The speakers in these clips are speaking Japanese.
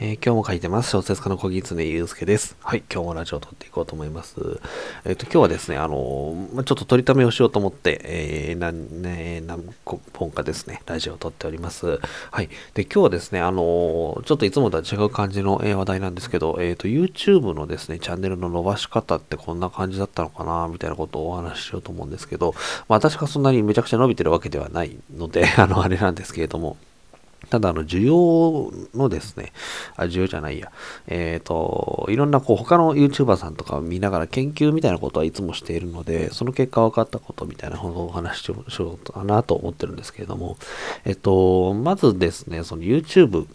えー、今日も書いてます。小説家の小木常祐介です。はい、今日もラジオを撮っていこうと思います。えっ、ー、と、今日はですね、あのー、ちょっと取りためをしようと思って、え、何、ね、何本かですね、ラジオを撮っております。はい。で、今日はですね、あのちょっといつもとは違う感じの、え話題なんですけど、えっ、と、YouTube のですね、チャンネルの伸ばし方ってこんな感じだったのかな、みたいなことをお話ししようと思うんですけど、まあ、私がそんなにめちゃくちゃ伸びてるわけではないので、あの、あれなんですけれども、ただ、あの、需要のですね、あ、需要じゃないや、えっ、ー、と、いろんなこう、他の YouTuber さんとかを見ながら研究みたいなことはいつもしているので、その結果分かったことみたいなことをお話ししようかなと思ってるんですけれども、えっ、と、まずですね、その YouTube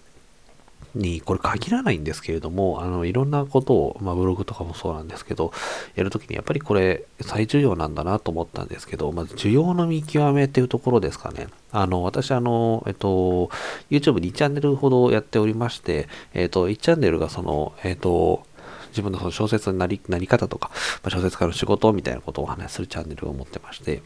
に、これ限らないんですけれども、あの、いろんなことを、まあ、ブログとかもそうなんですけど、やるときにやっぱりこれ、最重要なんだなと思ったんですけど、まず、需要の見極めっていうところですかね。あの、私、あの、えっと、YouTube2 チャンネルほどやっておりまして、えっと、1チャンネルがその、えっと、自分のその小説になりなり方とか、まあ、小説家の仕事みたいなことをお話しするチャンネルを持ってまして、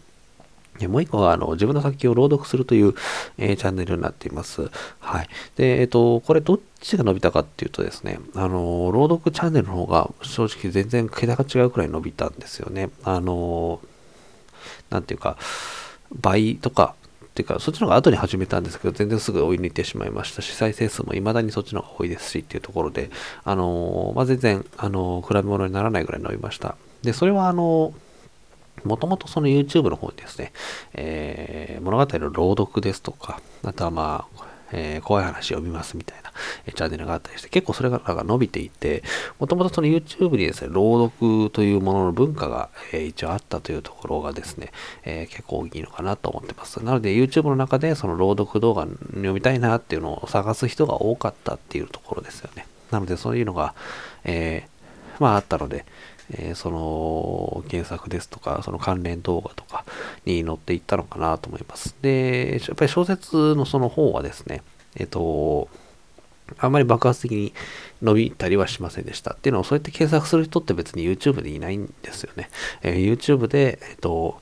もう一個は、あの、自分の作品を朗読するという、えー、チャンネルになっています。はい。で、えっ、ー、と、これどっちが伸びたかっていうとですね、あの、朗読チャンネルの方が正直全然桁が違うくらい伸びたんですよね。あの、なんていうか、倍とか、っていうか、そっちの方が後に始めたんですけど、全然すぐ追い抜いてしまいましたし、再生数も未だにそっちの方が多いですしっていうところで、あのまあ、全然、あの比べ物にならないぐらい伸びました。で、それはあのもともとその YouTube の方にですね、えー、物語の朗読ですとか、あとはまあ、えー、怖い話を見ますみたいな、えー、チャンネルがあったりして、結構それが伸びていて、もともとその YouTube にですね、朗読というものの文化が、えー、一応あったというところがですね、え結構大きいのかなと思ってます。なので YouTube の中でその朗読動画読みたいなっていうのを探す人が多かったっていうところですよね。なのでそういうのが、えーまああったので、えー、その検索ですとか、その関連動画とかに載っていったのかなと思います。で、やっぱり小説のその方はですね、えっ、ー、と、あんまり爆発的に伸びたりはしませんでした。っていうのを、そうやって検索する人って別に YouTube でいないんですよね。えー、YouTube で、えっ、と、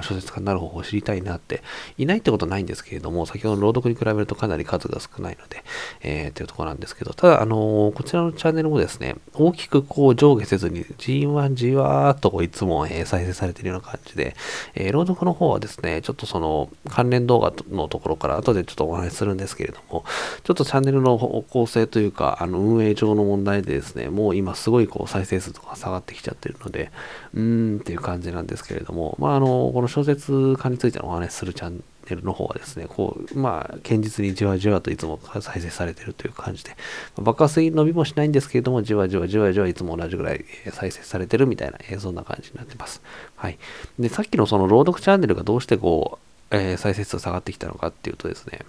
小説家になる方法を知りたいなって、いないってことないんですけれども、先ほどの朗読に比べるとかなり数が少ないので、えー、というところなんですけど、ただ、あのー、こちらのチャンネルもですね、大きくこう上下せずに、じんわんじわーっといつも、えー、再生されているような感じで、えー、朗読の方はですね、ちょっとその関連動画のところから後でちょっとお話しするんですけれども、ちょっとチャンネルの方向性というか、あの運営上の問題でですね、もう今すごいこう再生数とか下がってきちゃってるので、うーんっていう感じなんですけれども、まあ、あの、この小説化についてのお話しするチャンネルの方はですね、こう、まあ、堅実にじわじわといつも再生されてるという感じで、爆発的に伸びもしないんですけれども、じわじわじわじわいつも同じぐらい再生されてるみたいな、そんな感じになってます。はい。で、さっきのその朗読チャンネルがどうしてこう、えー、再生数下がってきたのかっていうとですね、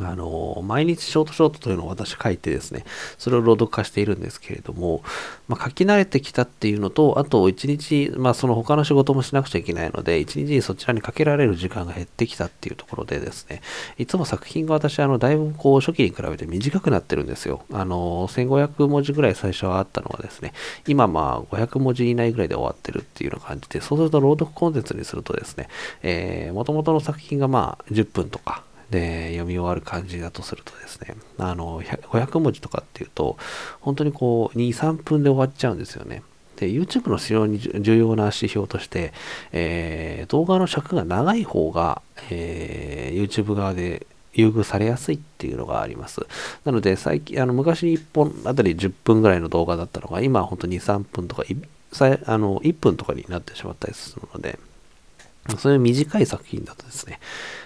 あの、毎日ショートショートというのを私書いてですね、それを朗読化しているんですけれども、まあ、書き慣れてきたっていうのと、あと一日、まあその他の仕事もしなくちゃいけないので、一日にそちらにかけられる時間が減ってきたっていうところでですね、いつも作品が私、あの、だいぶこう初期に比べて短くなってるんですよ。あの、1500文字ぐらい最初はあったのがですね、今まあ500文字以内ぐらいで終わってるっていうような感じで、そうすると朗読コンテンツにするとですね、えー、元々の作品がまあ10分とか、で読み終わる感じだとするとですね、あの、500文字とかっていうと、本当にこう、2、3分で終わっちゃうんですよね。で、YouTube の使用に重要な指標として、えー、動画の尺が長い方が、えー、YouTube 側で優遇されやすいっていうのがあります。なので、最近、あの、昔1本あたり10分ぐらいの動画だったのが、今は本当に2、3分とか、あの、1分とかになってしまったりするので、そういう短い作品だとですね、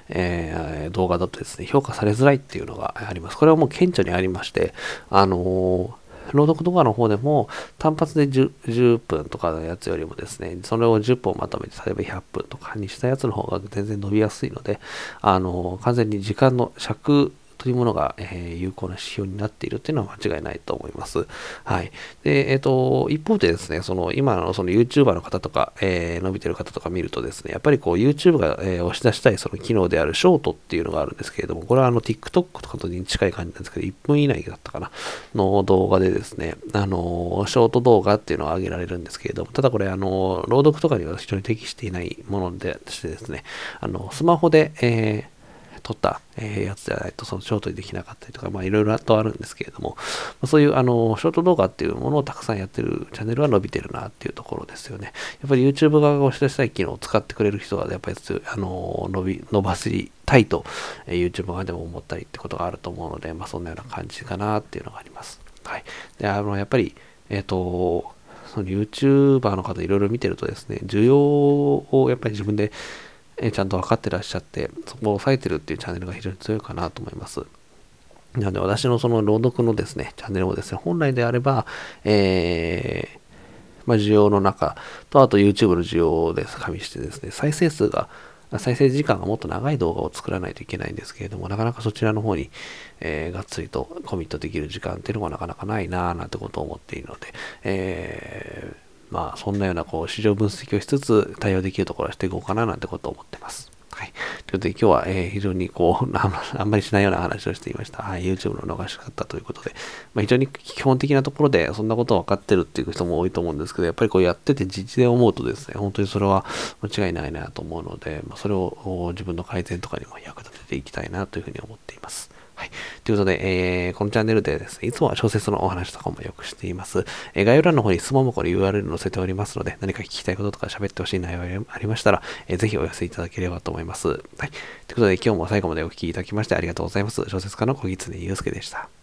えー、動画だとですね、評価されづらいっていうのがあります。これはもう顕著にありまして、あのー、朗読動画の方でも単発で 10, 10, 分とかのやつよりもですね、それを10本まとめて、例えば100分とかにしたやつの方が全然伸びやすいので、あの、完全に時間の尺というものが、えー、有効な指標になっているというのは間違いないと思います。はい。で、えっ、ー、と、一方でですね、その今のその YouTuber の方とか、えー、伸びてる方とか見るとですね、やっぱりこう YouTube が、え押し出したいその機能であるショートっていうのがあるんですけれども、これはあの TikTok とかとに近い感じなんですけど、1分以内だったかな、の動画でですね、あの、ショート動画っていうのを上げられるんですけれども、ただこれあの、朗読とかには非常に適していないものでしてですね、あの、スマホで、えー撮った、え、やつじゃないと、そのショートにできなかったりとか、まあいろいろとあるんですけれども、ま、そういうあの、ショート動画っていうものをたくさんやってるチャンネルは伸びてるなっていうところですよね。やっぱり YouTube 側が押し出したい機能を使ってくれる人は、やっぱり、あの、伸び、伸ばしたいと、え、YouTube 側でも思ったりってことがあると思うので、まあそんなような感じかなっていうのがあります。はい。で、あの、やっぱり、えっ、ー、と、その YouTuber の方いろいろ見てるとですね、需要をやっぱり自分でえちゃんと分かってらっしゃって、そこを抑えてるっていうチャンネルが非常に強いかなと思います。なので私のその朗読のですね、チャンネルをですね、本来であれば、えー、まあ、需要の中と、あと YouTube の需要です加味してですね、再生数が再生時間がもっと長い動画を作らないといけないんですけれども、なかなかそちらの方に、えー、がっつりとコミットできる時間っていうのがなかなかないなぁなんてことを思っているので、えー、まあそんなようなこう市場分析をしつつ対応できるところはしていこうかななんてことを思ってます。はい。ということで今日は、えー、非常にこう、あんまりしないような話をしていました。はい。YouTube の逃し方ということで、まあ、非常に基本的なところでそんなことを分かってるっていう人も多いと思うんですけど、やっぱりこうやってて実で思うとですね、本当にそれは間違いないなと思うので、まあ、それを自分の改善とかにも役立てていきたいなというふうに思っています。はい。ということで、えー、このチャンネルでですね、いつもは小説のお話とかもよくしています。えー、概要欄の方に質問もこれ URL 載せておりますので、何か聞きたいこととか喋ってほしい内容がありましたら、えー、ぜひお寄せいただければと思います。はい。ということで、今日も最後までお聴きいただきましてありがとうございます。小説家の小木常祐介でした。